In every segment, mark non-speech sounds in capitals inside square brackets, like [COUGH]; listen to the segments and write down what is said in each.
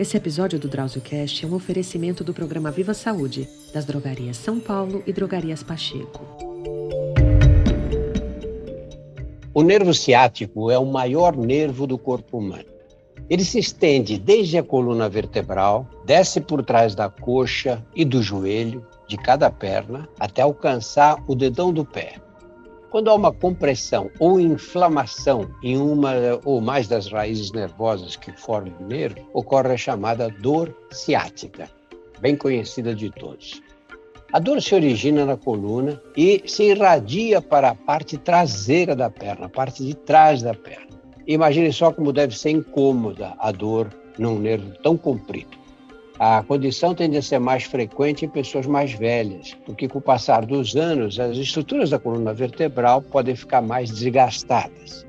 Esse episódio do DrauzioCast é um oferecimento do programa Viva Saúde, das drogarias São Paulo e drogarias Pacheco. O nervo ciático é o maior nervo do corpo humano. Ele se estende desde a coluna vertebral, desce por trás da coxa e do joelho, de cada perna, até alcançar o dedão do pé. Quando há uma compressão ou inflamação em uma ou mais das raízes nervosas que formam o nervo, ocorre a chamada dor ciática, bem conhecida de todos. A dor se origina na coluna e se irradia para a parte traseira da perna, a parte de trás da perna. Imagine só como deve ser incômoda a dor num nervo tão comprido. A condição tende a ser mais frequente em pessoas mais velhas, porque com o passar dos anos, as estruturas da coluna vertebral podem ficar mais desgastadas.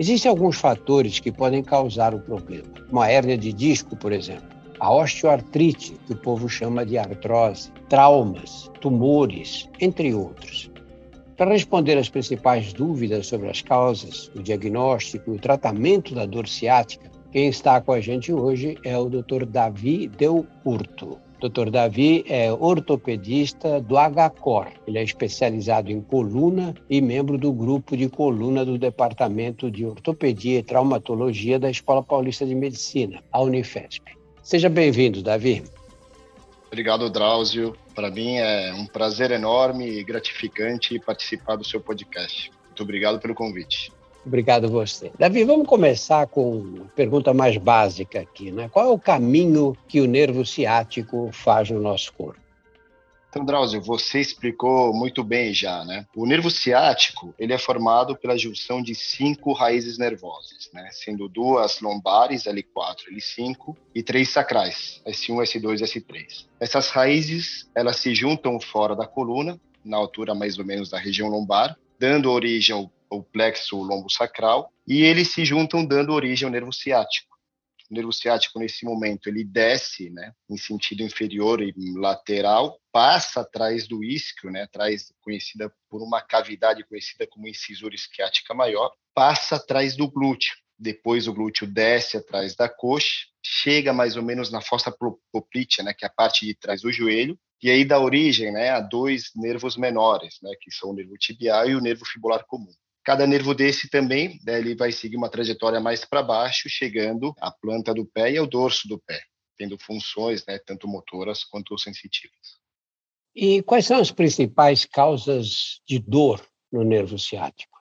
Existem alguns fatores que podem causar o problema, uma hérnia de disco, por exemplo, a osteoartrite, que o povo chama de artrose, traumas, tumores, entre outros. Para responder às principais dúvidas sobre as causas, o diagnóstico e o tratamento da dor ciática, quem está com a gente hoje é o Dr. Davi Del Urto. Dr. Davi é ortopedista do HCOR. Ele é especializado em coluna e membro do grupo de coluna do Departamento de Ortopedia e Traumatologia da Escola Paulista de Medicina, a Unifesp. Seja bem-vindo, Davi. Obrigado, Drauzio. Para mim é um prazer enorme e gratificante participar do seu podcast. Muito obrigado pelo convite. Obrigado você. Davi, vamos começar com a pergunta mais básica aqui, né? Qual é o caminho que o nervo ciático faz no nosso corpo? Então, Drauzio, você explicou muito bem já, né? O nervo ciático, ele é formado pela junção de cinco raízes nervosas, né? Sendo duas lombares, L4, L5, e três sacrais, S1, S2 e S3. Essas raízes, elas se juntam fora da coluna, na altura mais ou menos da região lombar, dando origem ao o plexo lombosacral, e eles se juntam dando origem ao nervo ciático. O nervo ciático, nesse momento, ele desce né, em sentido inferior e lateral, passa atrás do isquio, né, atrás, conhecida por uma cavidade conhecida como incisura isquiática maior, passa atrás do glúteo. Depois o glúteo desce atrás da coxa, chega mais ou menos na fossa poplítea, né, que é a parte de trás do joelho, e aí dá origem né, a dois nervos menores, né, que são o nervo tibial e o nervo fibular comum. Cada nervo desse também, né, ele vai seguir uma trajetória mais para baixo, chegando à planta do pé e ao dorso do pé, tendo funções né, tanto motoras quanto sensitivas. E quais são as principais causas de dor no nervo ciático?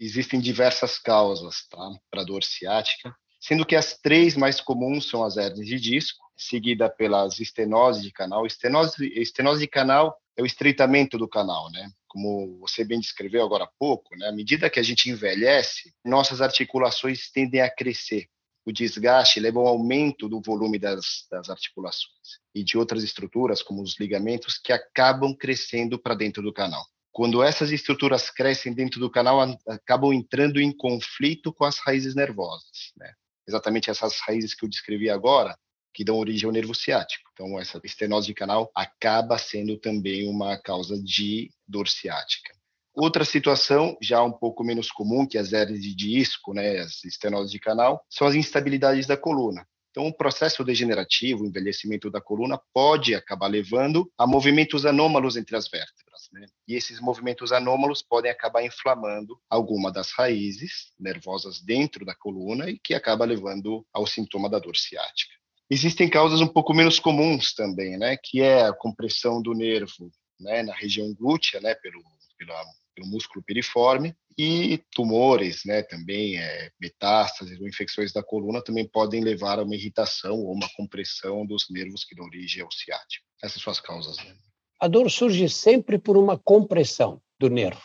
Existem diversas causas tá, para dor ciática, sendo que as três mais comuns são as hernias de disco, seguida pelas estenose de canal. Estenose, estenose de canal é o estreitamento do canal, né? Como você bem descreveu agora há pouco, né, à medida que a gente envelhece, nossas articulações tendem a crescer. O desgaste leva ao aumento do volume das, das articulações e de outras estruturas, como os ligamentos, que acabam crescendo para dentro do canal. Quando essas estruturas crescem dentro do canal, acabam entrando em conflito com as raízes nervosas. Né? Exatamente essas raízes que eu descrevi agora, que dão origem ao nervo ciático. Então, essa estenose de canal acaba sendo também uma causa de dor ciática. Outra situação, já um pouco menos comum que as hernias de disco, né, as estenoses de canal, são as instabilidades da coluna. Então, o processo degenerativo, o envelhecimento da coluna, pode acabar levando a movimentos anômalos entre as vértebras. Né? E esses movimentos anômalos podem acabar inflamando alguma das raízes nervosas dentro da coluna e que acaba levando ao sintoma da dor ciática. Existem causas um pouco menos comuns também, né, que é a compressão do nervo, né, na região glútea, né, pelo, pela, pelo músculo piriforme, e tumores, né, também é, metástases ou infecções da coluna também podem levar a uma irritação ou uma compressão dos nervos que dão origem ao ciático. Essas são as causas. Né? A dor surge sempre por uma compressão do nervo.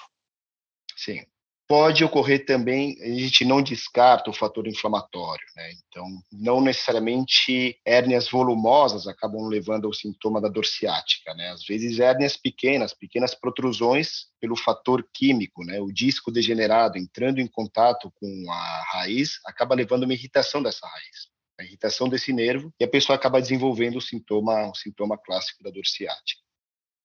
Sim. Pode ocorrer também, a gente não descarta o fator inflamatório, né? Então, não necessariamente hérnias volumosas acabam levando ao sintoma da dor ciática, né? Às vezes hérnias pequenas, pequenas protrusões pelo fator químico, né? O disco degenerado entrando em contato com a raiz acaba levando uma irritação dessa raiz, a irritação desse nervo e a pessoa acaba desenvolvendo o sintoma, o sintoma clássico da dor ciática.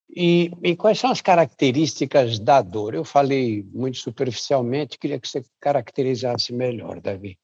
E, e, quais são as características da dor? Eu falei muito superficialmente, queria que você caracterizasse melhor, Davi.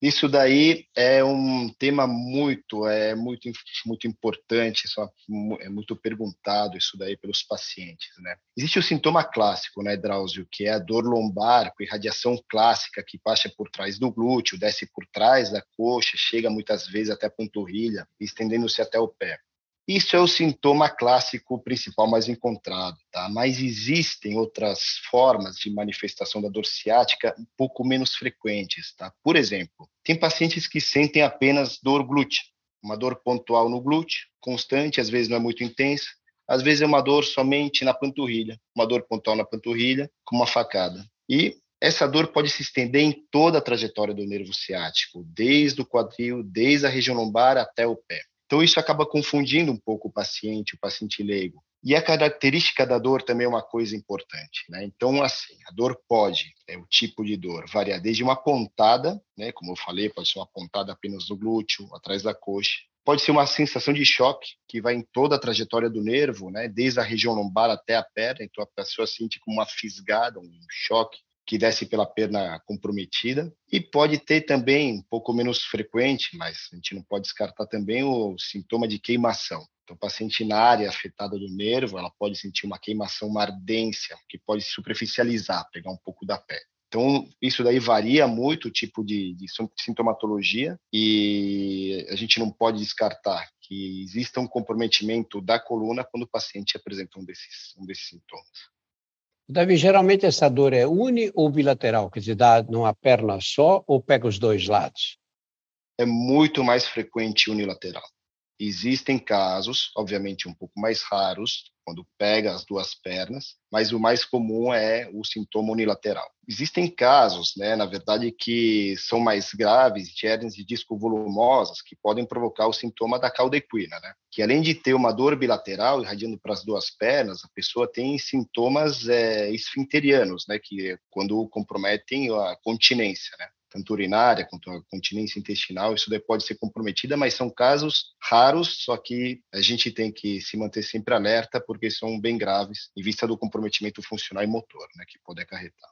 Isso daí é um tema muito, é muito, muito importante, é, é muito perguntado isso daí pelos pacientes, né? Existe o sintoma clássico, né, Drauzio, que é a dor lombar com irradiação clássica que passa por trás do glúteo, desce por trás da coxa, chega muitas vezes até a panturrilha, estendendo-se até o pé. Isso é o sintoma clássico principal mais encontrado, tá? Mas existem outras formas de manifestação da dor ciática um pouco menos frequentes, tá? Por exemplo, tem pacientes que sentem apenas dor glútea, uma dor pontual no glúteo, constante, às vezes não é muito intensa, às vezes é uma dor somente na panturrilha, uma dor pontual na panturrilha, com uma facada. E essa dor pode se estender em toda a trajetória do nervo ciático, desde o quadril, desde a região lombar até o pé. Então, isso acaba confundindo um pouco o paciente, o paciente leigo. E a característica da dor também é uma coisa importante, né? Então, assim, a dor pode, é o tipo de dor, variar desde uma pontada, né? Como eu falei, pode ser uma pontada apenas no glúteo, atrás da coxa. Pode ser uma sensação de choque que vai em toda a trajetória do nervo, né? Desde a região lombar até a perna. Então, a pessoa sente como uma fisgada, um choque que desce pela perna comprometida e pode ter também, um pouco menos frequente, mas a gente não pode descartar também o sintoma de queimação. Então, paciente na área afetada do nervo, ela pode sentir uma queimação, uma ardência, que pode superficializar, pegar um pouco da pele. Então, isso daí varia muito o tipo de, de, sintomatologia e a gente não pode descartar que exista um comprometimento da coluna quando o paciente apresenta um desses, um desses sintomas. Davi, geralmente essa dor é uni ou bilateral, quer dizer, dá numa perna só ou pega os dois lados? É muito mais frequente unilateral. Existem casos, obviamente um pouco mais raros, quando pega as duas pernas, mas o mais comum é o sintoma unilateral. Existem casos, né, na verdade, que são mais graves, de hernias de disco volumosas, que podem provocar o sintoma da cauda equina, né? Que além de ter uma dor bilateral irradiando para as duas pernas, a pessoa tem sintomas é, esfinterianos, né, que é quando comprometem a continência, né? Tanto urinária quanto a continência intestinal, isso daí pode ser comprometida, mas são casos raros, só que a gente tem que se manter sempre alerta, porque são bem graves, em vista do comprometimento funcional e motor, né, que pode acarretar.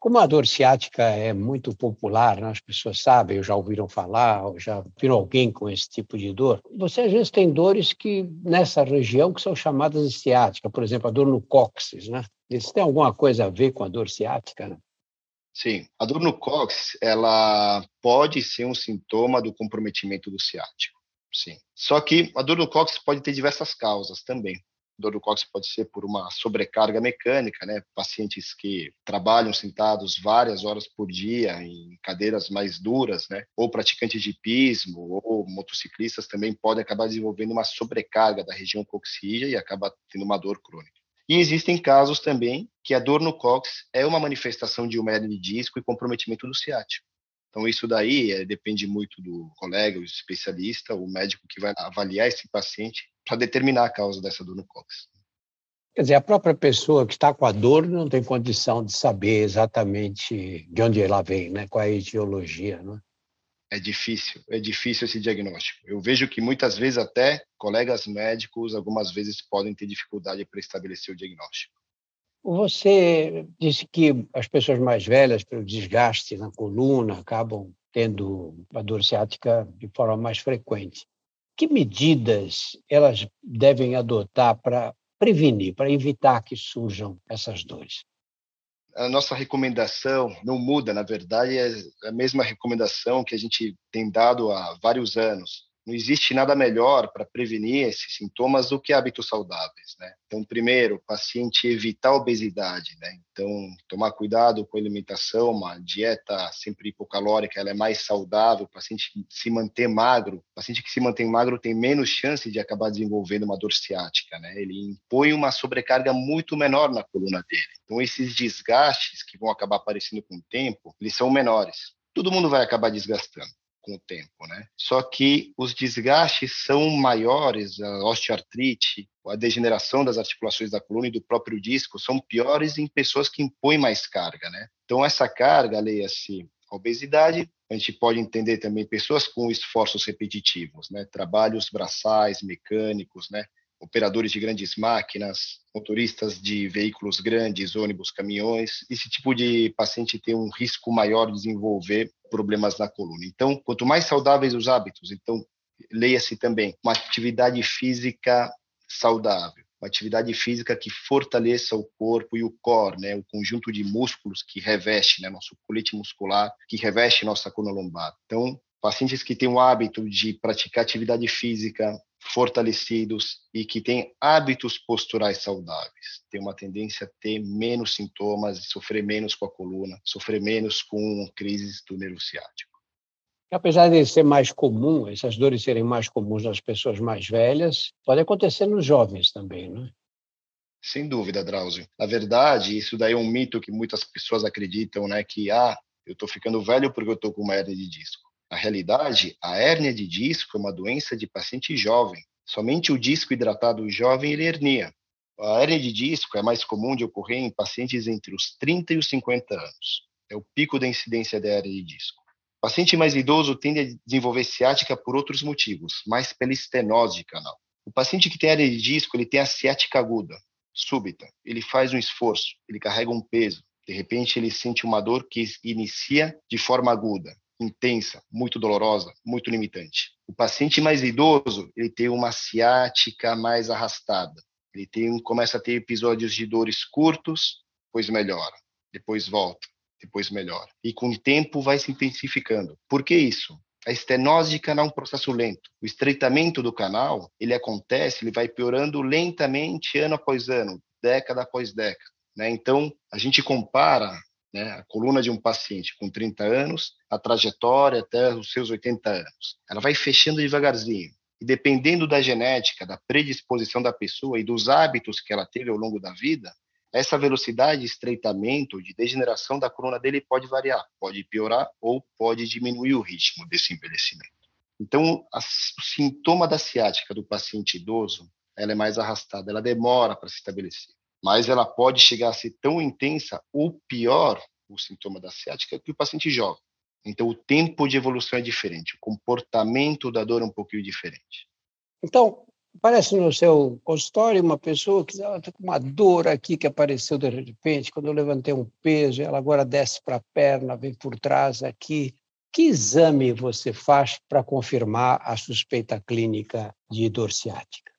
Como a dor ciática é muito popular, né? as pessoas sabem, ou já ouviram falar, ou já viram alguém com esse tipo de dor, você às vezes tem dores que nessa região que são chamadas de ciática, por exemplo, a dor no cóccix, né? Isso tem alguma coisa a ver com a dor ciática? Né? Sim, a dor no cóccix, ela pode ser um sintoma do comprometimento do ciático, sim. Só que a dor no cóccix pode ter diversas causas também. A dor no cóccix pode ser por uma sobrecarga mecânica, né? Pacientes que trabalham sentados várias horas por dia em cadeiras mais duras, né? Ou praticantes de pismo ou motociclistas também podem acabar desenvolvendo uma sobrecarga da região coxígea e acaba tendo uma dor crônica. E existem casos também que a dor no cóccix é uma manifestação de uma hernia de disco e comprometimento do ciático. Então, isso daí é, depende muito do colega, o especialista, o médico que vai avaliar esse paciente para determinar a causa dessa dor no cóccix. Quer dizer, a própria pessoa que está com a dor não tem condição de saber exatamente de onde ela vem, né? qual é a etiologia. Né? É difícil, é difícil esse diagnóstico. Eu vejo que muitas vezes até colegas médicos, algumas vezes podem ter dificuldade para estabelecer o diagnóstico. Você disse que as pessoas mais velhas, pelo desgaste na coluna, acabam tendo a dor ciática de forma mais frequente. Que medidas elas devem adotar para prevenir, para evitar que surjam essas dores? A nossa recomendação não muda, na verdade, é a mesma recomendação que a gente tem dado há vários anos. Não existe nada melhor para prevenir esses sintomas do que hábitos saudáveis, né? Então, primeiro, o paciente evitar a obesidade, né? Então, tomar cuidado com a alimentação, uma dieta sempre hipocalórica, ela é mais saudável, o paciente se manter magro, o paciente que se mantém magro tem menos chance de acabar desenvolvendo uma dor ciática, né? Ele impõe uma sobrecarga muito menor na coluna dele. Então, esses desgastes que vão acabar aparecendo com o tempo, eles são menores. Todo mundo vai acabar desgastando com o tempo, né? Só que os desgastes são maiores, a osteoartrite, a degeneração das articulações da coluna e do próprio disco são piores em pessoas que impõem mais carga, né? Então essa carga, leia-se a obesidade, a gente pode entender também pessoas com esforços repetitivos, né? Trabalhos braçais, mecânicos, né? Operadores de grandes máquinas, motoristas de veículos grandes, ônibus, caminhões. Esse tipo de paciente tem um risco maior de desenvolver problemas na coluna. Então, quanto mais saudáveis os hábitos, então leia-se também uma atividade física saudável, uma atividade física que fortaleça o corpo e o core, né, o conjunto de músculos que reveste, né, nosso colete muscular, que reveste nossa coluna lombar. Então, pacientes que têm o hábito de praticar atividade física fortalecidos e que têm hábitos posturais saudáveis, têm uma tendência a ter menos sintomas, sofrer menos com a coluna, sofrer menos com crises do nervo ciático. Apesar de ser mais comum, essas dores serem mais comuns nas pessoas mais velhas, pode acontecer nos jovens também, não é? Sem dúvida, Drauzio. Na verdade, isso daí é um mito que muitas pessoas acreditam, né? Que, ah, eu estou ficando velho porque eu estou com uma hernia de disco. Na realidade, a hérnia de disco é uma doença de paciente jovem. Somente o disco hidratado jovem ele hernia. A hérnia de disco é mais comum de ocorrer em pacientes entre os 30 e os 50 anos. É o pico da incidência da hérnia de disco. O paciente mais idoso tende a desenvolver ciática por outros motivos, mais pela estenose de canal. O paciente que tem hérnia de disco, ele tem a ciática aguda, súbita. Ele faz um esforço, ele carrega um peso. De repente, ele sente uma dor que inicia de forma aguda intensa, muito dolorosa, muito limitante. O paciente mais idoso, ele tem uma ciática mais arrastada. Ele tem, começa a ter episódios de dores curtos, depois melhora, depois volta, depois melhora. E com o tempo vai se intensificando. Por que isso? A estenose de canal é um processo lento. O estreitamento do canal, ele acontece, ele vai piorando lentamente ano após ano, década após década. Né? Então, a gente compara né, a coluna de um paciente com 30 anos, a trajetória até os seus 80 anos. Ela vai fechando devagarzinho. E dependendo da genética, da predisposição da pessoa e dos hábitos que ela teve ao longo da vida, essa velocidade de estreitamento, de degeneração da coluna dele pode variar, pode piorar ou pode diminuir o ritmo desse envelhecimento. Então, a, o sintoma da ciática do paciente idoso, ela é mais arrastada, ela demora para se estabelecer mas ela pode chegar a ser tão intensa ou pior, o sintoma da ciática, que o paciente jovem. Então, o tempo de evolução é diferente, o comportamento da dor é um pouquinho diferente. Então, parece no seu consultório uma pessoa que está com uma dor aqui que apareceu de repente, quando eu levantei um peso, ela agora desce para a perna, vem por trás aqui. Que exame você faz para confirmar a suspeita clínica de dor ciática?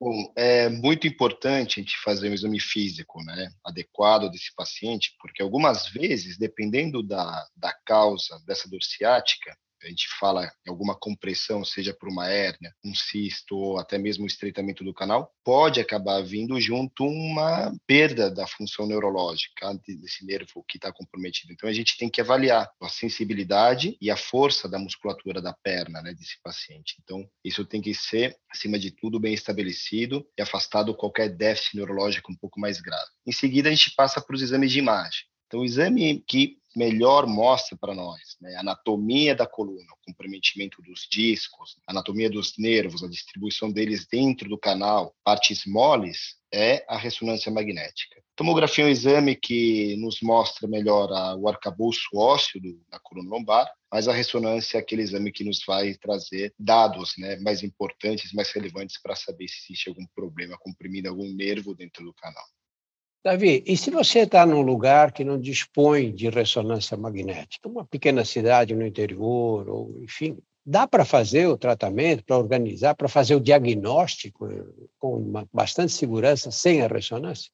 Bom, é muito importante a gente fazer um exame físico, né, adequado desse paciente, porque algumas vezes, dependendo da, da causa dessa dor ciática, a gente fala em alguma compressão, seja por uma hérnia, um cisto ou até mesmo um estreitamento do canal, pode acabar vindo junto uma perda da função neurológica desse nervo que está comprometido. Então a gente tem que avaliar a sensibilidade e a força da musculatura da perna né, desse paciente. Então isso tem que ser, acima de tudo, bem estabelecido e afastado qualquer déficit neurológico um pouco mais grave. Em seguida a gente passa para os exames de imagem. Então, o exame que melhor mostra para nós né, a anatomia da coluna, o comprometimento dos discos, a anatomia dos nervos, a distribuição deles dentro do canal, partes moles, é a ressonância magnética. Tomografia é um exame que nos mostra melhor a, o arcabouço ósseo do, da coluna lombar, mas a ressonância é aquele exame que nos vai trazer dados né, mais importantes, mais relevantes para saber se existe algum problema comprimindo algum nervo dentro do canal. Davi, e se você está num lugar que não dispõe de ressonância magnética, uma pequena cidade no interior, ou enfim, dá para fazer o tratamento, para organizar, para fazer o diagnóstico eh, com uma, bastante segurança sem a ressonância?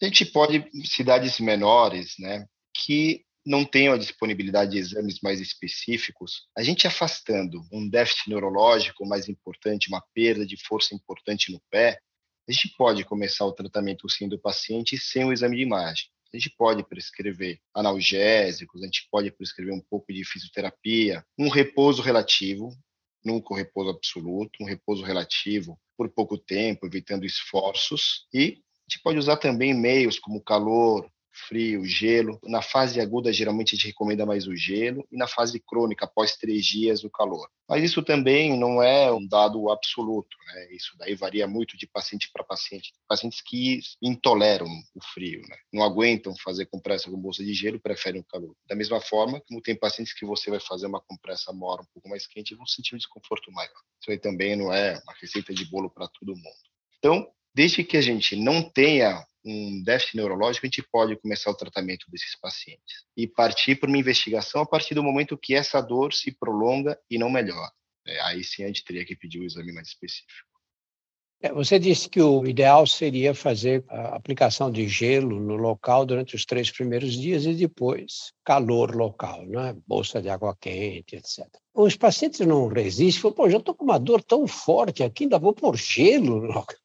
A gente pode, cidades menores, né, que não tenham a disponibilidade de exames mais específicos, a gente afastando um déficit neurológico mais importante, uma perda de força importante no pé, a gente pode começar o tratamento sim do paciente sem o exame de imagem. A gente pode prescrever analgésicos, a gente pode prescrever um pouco de fisioterapia, um repouso relativo, nunca um repouso absoluto, um repouso relativo por pouco tempo, evitando esforços. E a gente pode usar também meios como calor, frio, gelo. Na fase aguda, geralmente a gente recomenda mais o gelo, e na fase crônica, após três dias, o calor. Mas isso também não é um dado absoluto, né? Isso daí varia muito de paciente para paciente. Pacientes que intoleram o frio, né? Não aguentam fazer compressa com bolsa de gelo, preferem o calor. Da mesma forma, como tem pacientes que você vai fazer uma compressa mora um pouco mais quente vão sentir um desconforto maior. Isso aí também não é uma receita de bolo para todo mundo. Então, desde que a gente não tenha um déficit neurológico, a gente pode começar o tratamento desses pacientes e partir para uma investigação a partir do momento que essa dor se prolonga e não melhora. É, aí sim a gente teria que pedir um exame mais específico. É, você disse que o ideal seria fazer a aplicação de gelo no local durante os três primeiros dias e depois calor local, né? bolsa de água quente, etc. Os pacientes não resistem, falam, pô, já estou com uma dor tão forte aqui, ainda vou pôr gelo no local.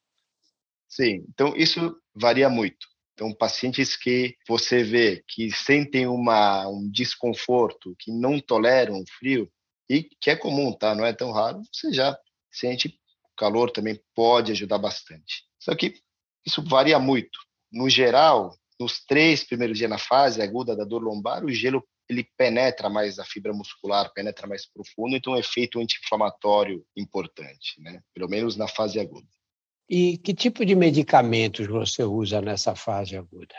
Sim, então isso varia muito. Então, pacientes que você vê que sentem uma, um desconforto, que não toleram o frio, e que é comum, tá? Não é tão raro, você já sente calor também pode ajudar bastante. Só que isso varia muito. No geral, nos três primeiros dias na fase aguda da dor lombar, o gelo ele penetra mais a fibra muscular, penetra mais profundo, então é um efeito anti-inflamatório importante, né? Pelo menos na fase aguda. E que tipo de medicamentos você usa nessa fase aguda?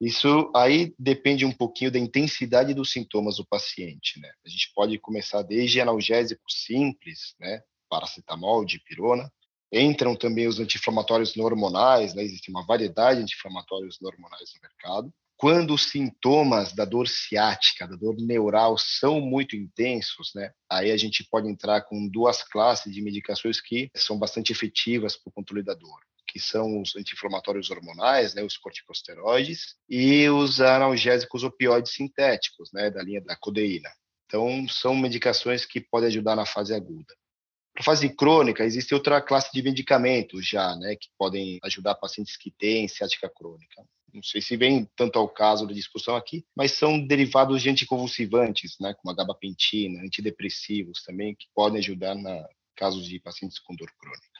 Isso aí depende um pouquinho da intensidade dos sintomas do paciente, né? A gente pode começar desde analgésicos simples, né? Paracetamol, dipirona. Entram também os anti-inflamatórios hormonais, né? Existe uma variedade de anti-inflamatórios hormonais no mercado. Quando os sintomas da dor ciática, da dor neural são muito intensos, né? Aí a gente pode entrar com duas classes de medicações que são bastante efetivas para o controle da dor que são os anti-inflamatórios hormonais, né, os corticosteroides, e os analgésicos opioides sintéticos, né, da linha da codeína. Então, são medicações que podem ajudar na fase aguda. Para fase crônica, existe outra classe de medicamentos já, né, que podem ajudar pacientes que têm ciática crônica não sei se vem tanto ao caso da discussão aqui, mas são derivados de anticonvulsivantes, né, como a gabapentina, antidepressivos também, que podem ajudar na casos de pacientes com dor crônica.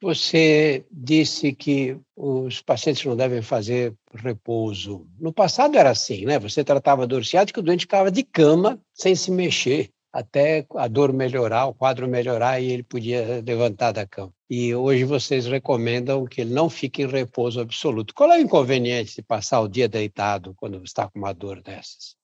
Você disse que os pacientes não devem fazer repouso. No passado era assim, né? Você tratava dor ciática, o doente ficava de cama sem se mexer até a dor melhorar, o quadro melhorar e ele podia levantar da cama. E hoje vocês recomendam que ele não fique em repouso absoluto. Qual é o inconveniente de passar o dia deitado quando está com uma dor dessas?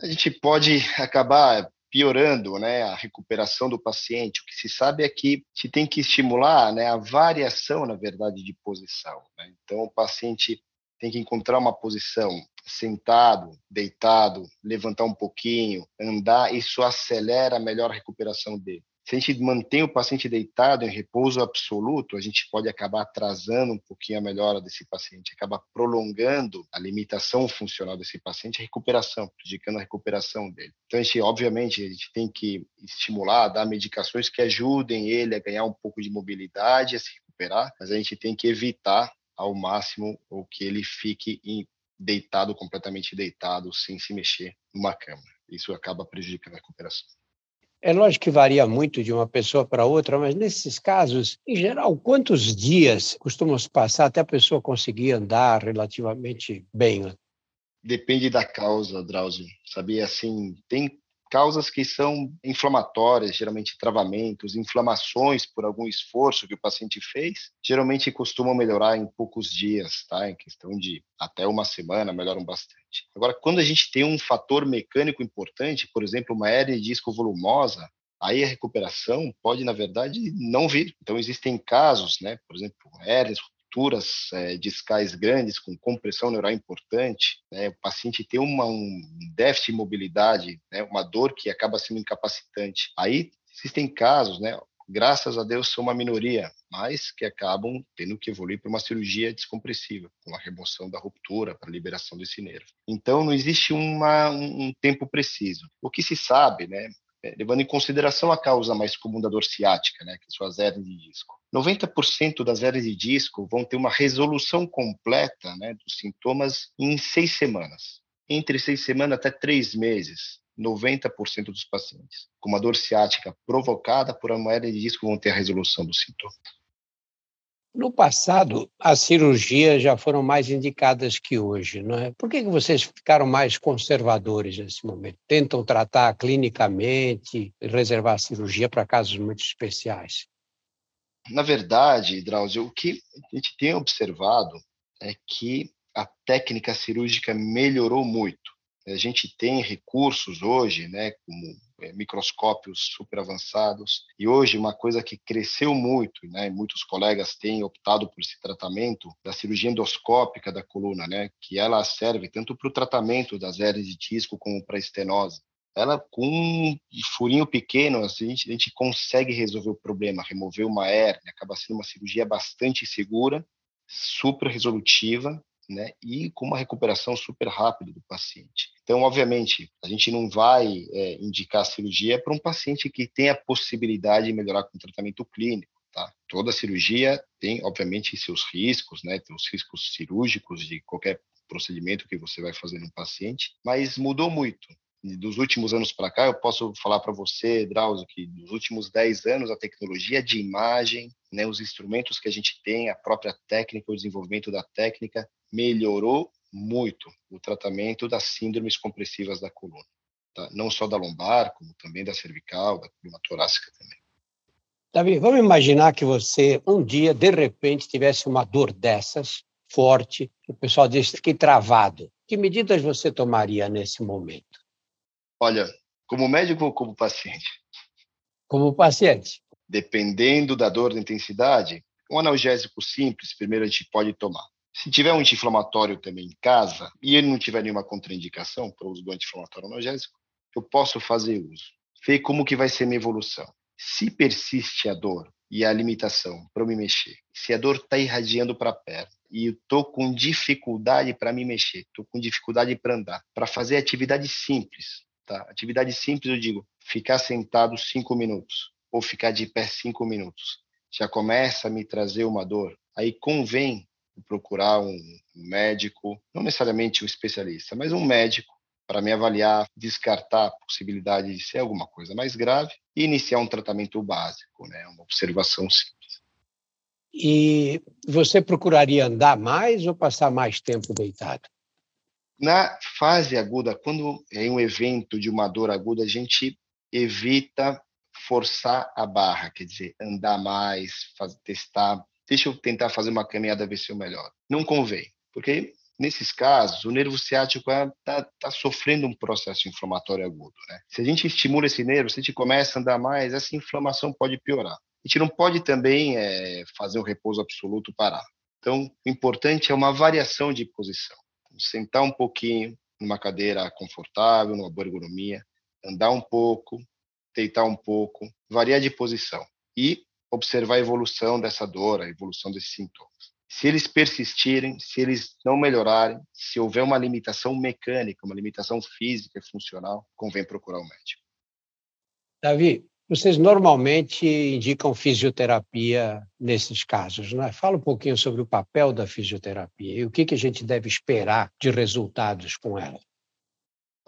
A gente pode acabar piorando né, a recuperação do paciente. O que se sabe é que se tem que estimular né, a variação, na verdade, de posição. Né? Então, o paciente tem que encontrar uma posição sentado, deitado, levantar um pouquinho, andar, isso acelera a melhor recuperação dele. Se a gente mantém o paciente deitado em repouso absoluto, a gente pode acabar atrasando um pouquinho a melhora desse paciente, acaba prolongando a limitação funcional desse paciente, a recuperação, prejudicando a recuperação dele. Então, a gente, obviamente, a gente tem que estimular, dar medicações que ajudem ele a ganhar um pouco de mobilidade, a se recuperar, mas a gente tem que evitar ao máximo o que ele fique deitado, completamente deitado, sem se mexer numa cama. Isso acaba prejudicando a recuperação. É lógico que varia muito de uma pessoa para outra, mas nesses casos, em geral, quantos dias costumam se passar até a pessoa conseguir andar relativamente bem? Depende da causa, Drauzio. Sabia assim, tem causas que são inflamatórias, geralmente travamentos, inflamações por algum esforço que o paciente fez, geralmente costumam melhorar em poucos dias, tá? Em questão de até uma semana, melhoram bastante. Agora, quando a gente tem um fator mecânico importante, por exemplo, uma hernia de disco volumosa, aí a recuperação pode, na verdade, não vir. Então, existem casos, né, por exemplo, hérnias rupturas é, discais grandes, com compressão neural importante, né, o paciente tem uma, um déficit de mobilidade, né, uma dor que acaba sendo incapacitante. Aí existem casos, né, graças a Deus são uma minoria, mas que acabam tendo que evoluir para uma cirurgia descompressiva, com a remoção da ruptura, para a liberação desse nervo. Então, não existe uma, um, um tempo preciso. O que se sabe, né, é, levando em consideração a causa mais comum da dor ciática, né, que são as hernias de disco. 90% das hernias de disco vão ter uma resolução completa né, dos sintomas em seis semanas. Entre seis semanas até três meses, 90% dos pacientes com uma dor ciática provocada por uma hernia de disco vão ter a resolução dos sintomas. No passado, as cirurgias já foram mais indicadas que hoje, não é? Por que vocês ficaram mais conservadores nesse momento? Tentam tratar clinicamente reservar a cirurgia para casos muito especiais? Na verdade, Drauzio, o que a gente tem observado é que a técnica cirúrgica melhorou muito. A gente tem recursos hoje, né, como é, microscópios super avançados. E hoje, uma coisa que cresceu muito, né, muitos colegas têm optado por esse tratamento da cirurgia endoscópica da coluna, né, que ela serve tanto para o tratamento das hernias de disco como para a estenose. Ela, com um furinho pequeno, a gente, a gente consegue resolver o problema, remover uma hérnia, acaba sendo uma cirurgia bastante segura, super resolutiva né, e com uma recuperação super rápida do paciente. Então, obviamente, a gente não vai é, indicar cirurgia para um paciente que tem a possibilidade de melhorar com tratamento clínico. Tá? Toda cirurgia tem, obviamente, seus riscos, né, tem os riscos cirúrgicos de qualquer procedimento que você vai fazer no paciente, mas mudou muito dos últimos anos para cá, eu posso falar para você, Drauzio, que nos últimos 10 anos a tecnologia de imagem, né, os instrumentos que a gente tem, a própria técnica, o desenvolvimento da técnica, melhorou muito o tratamento das síndromes compressivas da coluna. Tá? Não só da lombar, como também da cervical, da coluna torácica também. Davi, vamos imaginar que você um dia, de repente, tivesse uma dor dessas, forte, o pessoal diz, fiquei travado. Que medidas você tomaria nesse momento? Olha, como médico ou como paciente? Como paciente. Dependendo da dor da intensidade, um analgésico simples, primeiro a gente pode tomar. Se tiver um anti-inflamatório também em casa e ele não tiver nenhuma contraindicação para o uso do anti-inflamatório analgésico, eu posso fazer uso. Ver como que vai ser minha evolução. Se persiste a dor e a limitação para eu me mexer, se a dor está irradiando para a perna e eu estou com dificuldade para me mexer, estou com dificuldade para andar, para fazer atividade simples, tá? Atividade simples, eu digo, ficar sentado cinco minutos ou ficar de pé cinco minutos. Já começa a me trazer uma dor. Aí convém procurar um médico, não necessariamente um especialista, mas um médico para me avaliar, descartar a possibilidade de ser alguma coisa mais grave e iniciar um tratamento básico, né, uma observação simples. E você procuraria andar mais ou passar mais tempo deitado? Na fase aguda, quando é um evento de uma dor aguda, a gente evita forçar a barra, quer dizer, andar mais, fazer, testar deixa eu tentar fazer uma caminhada ver se eu melhoro. Não convém, porque nesses casos o nervo ciático está tá sofrendo um processo inflamatório agudo. Né? Se a gente estimula esse nervo, se a gente começa a andar mais, essa inflamação pode piorar. A gente não pode também é, fazer um repouso absoluto parar. Então, o importante é uma variação de posição. Sentar um pouquinho numa cadeira confortável, numa boa ergonomia, andar um pouco, deitar um pouco, variar de posição. E observar a evolução dessa dor, a evolução desses sintomas. Se eles persistirem, se eles não melhorarem, se houver uma limitação mecânica, uma limitação física e funcional, convém procurar o um médico. Davi, vocês normalmente indicam fisioterapia nesses casos, não é? Fala um pouquinho sobre o papel da fisioterapia e o que, que a gente deve esperar de resultados com ela.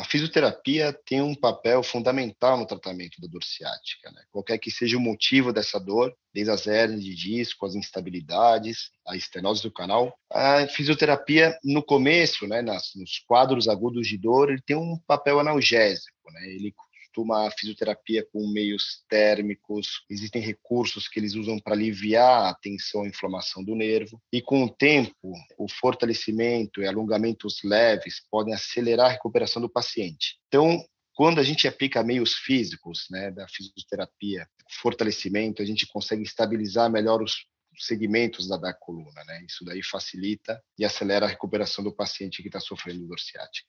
A fisioterapia tem um papel fundamental no tratamento da dor ciática. Né? Qualquer que seja o motivo dessa dor, desde as hernias de disco, as instabilidades, a estenose do canal, a fisioterapia, no começo, né, nas, nos quadros agudos de dor, ele tem um papel analgésico. Né? Ele uma fisioterapia com meios térmicos, existem recursos que eles usam para aliviar a tensão e inflamação do nervo, e com o tempo, o fortalecimento e alongamentos leves podem acelerar a recuperação do paciente. Então, quando a gente aplica meios físicos né, da fisioterapia, fortalecimento, a gente consegue estabilizar melhor os segmentos da, da coluna. Né? Isso daí facilita e acelera a recuperação do paciente que está sofrendo dor ciática.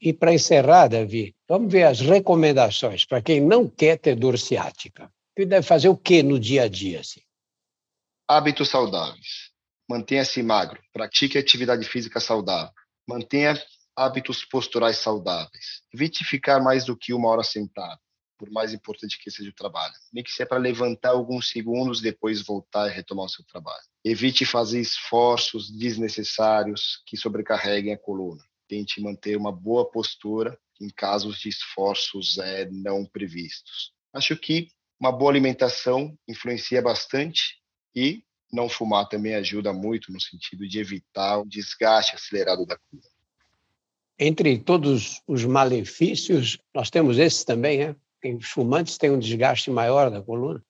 E para encerrar, Davi, vamos ver as recomendações para quem não quer ter dor ciática. Que deve fazer o que no dia a dia? Assim? Hábitos saudáveis. Mantenha-se magro. Pratique atividade física saudável. Mantenha hábitos posturais saudáveis. Evite ficar mais do que uma hora sentado, por mais importante que seja o trabalho. Nem que seja para levantar alguns segundos, depois voltar e retomar o seu trabalho. Evite fazer esforços desnecessários que sobrecarreguem a coluna tente manter uma boa postura em casos de esforços é, não previstos. Acho que uma boa alimentação influencia bastante e não fumar também ajuda muito no sentido de evitar o desgaste acelerado da coluna. Entre todos os malefícios, nós temos esses também, né? Os fumantes têm um desgaste maior da coluna.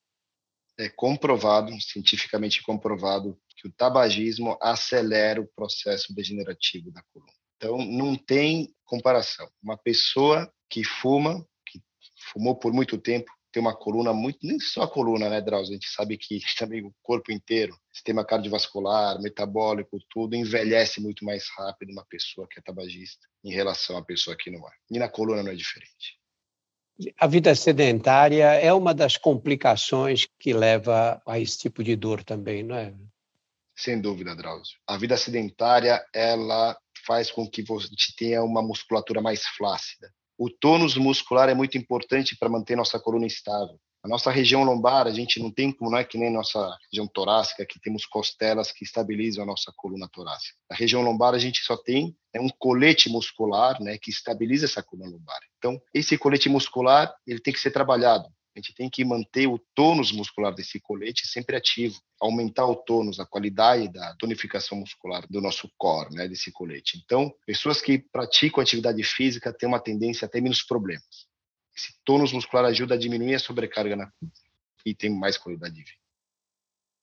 É comprovado, cientificamente comprovado, que o tabagismo acelera o processo degenerativo da coluna. Então, não tem comparação. Uma pessoa que fuma, que fumou por muito tempo, tem uma coluna muito, nem só a coluna, né, Drauzio? A gente sabe que [LAUGHS] também o corpo inteiro, sistema cardiovascular, metabólico, tudo envelhece muito mais rápido uma pessoa que é tabagista em relação à pessoa que não é. E na coluna não é diferente. A vida sedentária é uma das complicações que leva a esse tipo de dor também, não é? Sem dúvida, Drauzio. A vida sedentária, ela faz com que você tenha uma musculatura mais flácida. O tônus muscular é muito importante para manter nossa coluna estável. A nossa região lombar, a gente não tem como, não é que nem nossa região torácica, que temos costelas que estabilizam a nossa coluna torácica. A região lombar, a gente só tem é um colete muscular, né, que estabiliza essa coluna lombar. Então, esse colete muscular, ele tem que ser trabalhado. A gente tem que manter o tônus muscular desse colete sempre ativo, aumentar o tônus, a qualidade da tonificação muscular do nosso core, né, desse colete. Então, pessoas que praticam atividade física têm uma tendência a ter menos problemas. Esse tônus muscular ajuda a diminuir a sobrecarga na e tem mais qualidade de vida.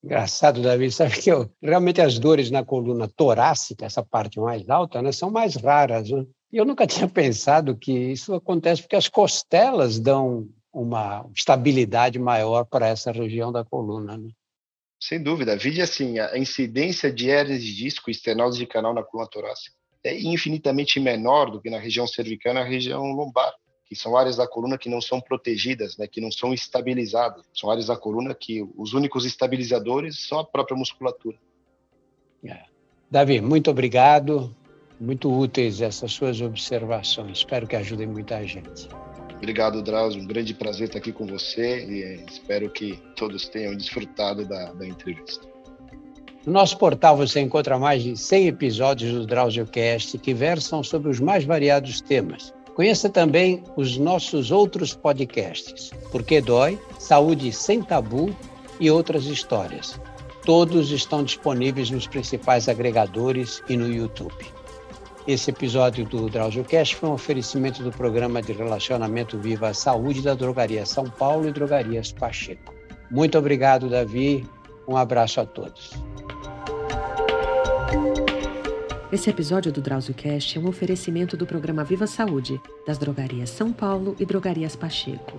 Engraçado, Davi, sabe que eu, realmente as dores na coluna torácica, essa parte mais alta, né, são mais raras. Né? E eu nunca [LAUGHS] tinha pensado que isso acontece porque as costelas dão uma estabilidade maior para essa região da coluna. Né? Sem dúvida. Vide assim, a incidência de hernias de disco e estenose de canal na coluna torácica é infinitamente menor do que na região cervical e na região lombar, que são áreas da coluna que não são protegidas, né, que não são estabilizadas. São áreas da coluna que os únicos estabilizadores são a própria musculatura. É. Davi, muito obrigado. Muito úteis essas suas observações. Espero que ajudem muita gente. Obrigado, Drauzio. Um grande prazer estar aqui com você e eh, espero que todos tenham desfrutado da, da entrevista. No nosso portal você encontra mais de 100 episódios do DrauzioCast que versam sobre os mais variados temas. Conheça também os nossos outros podcasts, Porque Dói, Saúde Sem Tabu e outras histórias. Todos estão disponíveis nos principais agregadores e no YouTube. Esse episódio do DrauzioCast foi um oferecimento do programa de relacionamento Viva a Saúde da Drogaria São Paulo e Drogarias Pacheco. Muito obrigado, Davi. Um abraço a todos. Esse episódio do DrauzioCast é um oferecimento do programa Viva Saúde, das Drogarias São Paulo e Drogarias Pacheco.